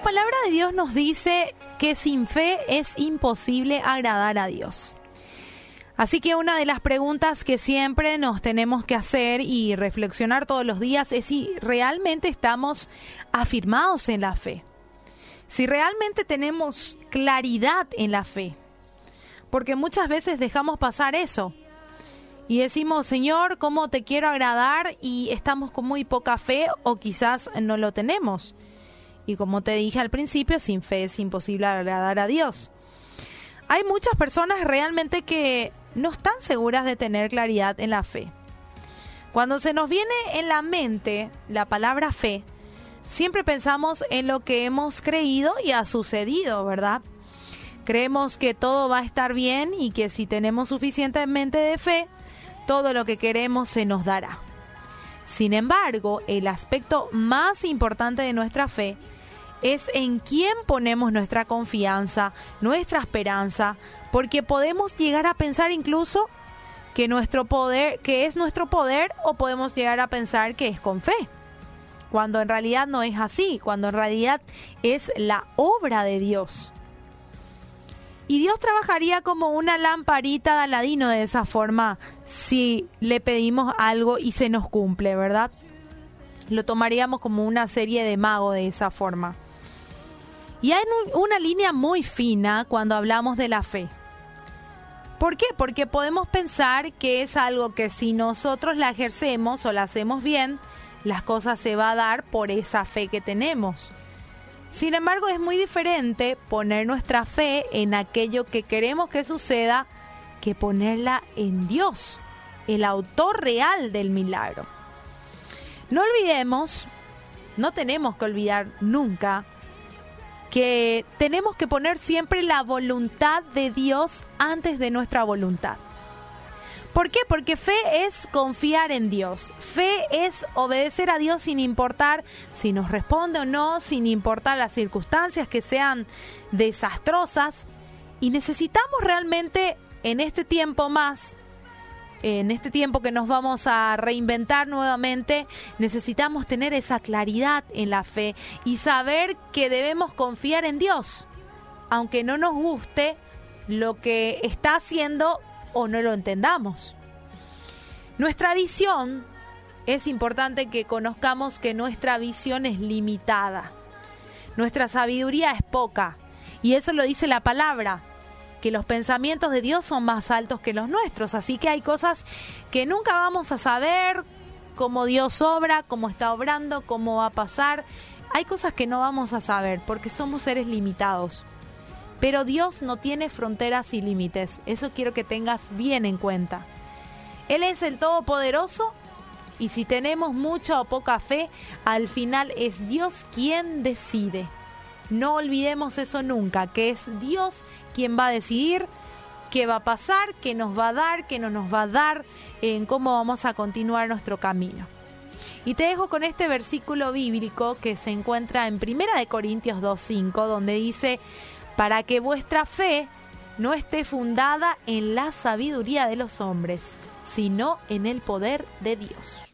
la palabra de Dios nos dice que sin fe es imposible agradar a Dios. Así que una de las preguntas que siempre nos tenemos que hacer y reflexionar todos los días es si realmente estamos afirmados en la fe. Si realmente tenemos claridad en la fe. Porque muchas veces dejamos pasar eso. Y decimos, Señor, ¿cómo te quiero agradar? Y estamos con muy poca fe o quizás no lo tenemos. Y como te dije al principio, sin fe es imposible agradar a Dios. Hay muchas personas realmente que no están seguras de tener claridad en la fe. Cuando se nos viene en la mente la palabra fe, siempre pensamos en lo que hemos creído y ha sucedido, ¿verdad? Creemos que todo va a estar bien y que si tenemos suficientemente de fe, todo lo que queremos se nos dará. Sin embargo, el aspecto más importante de nuestra fe es en quién ponemos nuestra confianza, nuestra esperanza, porque podemos llegar a pensar incluso que nuestro poder, que es nuestro poder, o podemos llegar a pensar que es con fe, cuando en realidad no es así, cuando en realidad es la obra de Dios. Y Dios trabajaría como una lamparita de Aladino de esa forma si le pedimos algo y se nos cumple, ¿verdad? Lo tomaríamos como una serie de mago de esa forma. Y hay una línea muy fina cuando hablamos de la fe. ¿Por qué? Porque podemos pensar que es algo que si nosotros la ejercemos o la hacemos bien, las cosas se va a dar por esa fe que tenemos. Sin embargo, es muy diferente poner nuestra fe en aquello que queremos que suceda que ponerla en Dios, el autor real del milagro. No olvidemos, no tenemos que olvidar nunca que tenemos que poner siempre la voluntad de Dios antes de nuestra voluntad. ¿Por qué? Porque fe es confiar en Dios. Fe es obedecer a Dios sin importar si nos responde o no, sin importar las circunstancias que sean desastrosas. Y necesitamos realmente en este tiempo más en este tiempo que nos vamos a reinventar nuevamente, necesitamos tener esa claridad en la fe y saber que debemos confiar en Dios, aunque no nos guste lo que está haciendo o no lo entendamos. Nuestra visión, es importante que conozcamos que nuestra visión es limitada. Nuestra sabiduría es poca. Y eso lo dice la palabra que los pensamientos de Dios son más altos que los nuestros. Así que hay cosas que nunca vamos a saber, cómo Dios obra, cómo está obrando, cómo va a pasar. Hay cosas que no vamos a saber porque somos seres limitados. Pero Dios no tiene fronteras y límites. Eso quiero que tengas bien en cuenta. Él es el Todopoderoso y si tenemos mucha o poca fe, al final es Dios quien decide. No olvidemos eso nunca, que es Dios quien va a decidir qué va a pasar, qué nos va a dar, qué no nos va a dar, en cómo vamos a continuar nuestro camino. Y te dejo con este versículo bíblico que se encuentra en Primera de Corintios 2:5, donde dice, "Para que vuestra fe no esté fundada en la sabiduría de los hombres, sino en el poder de Dios."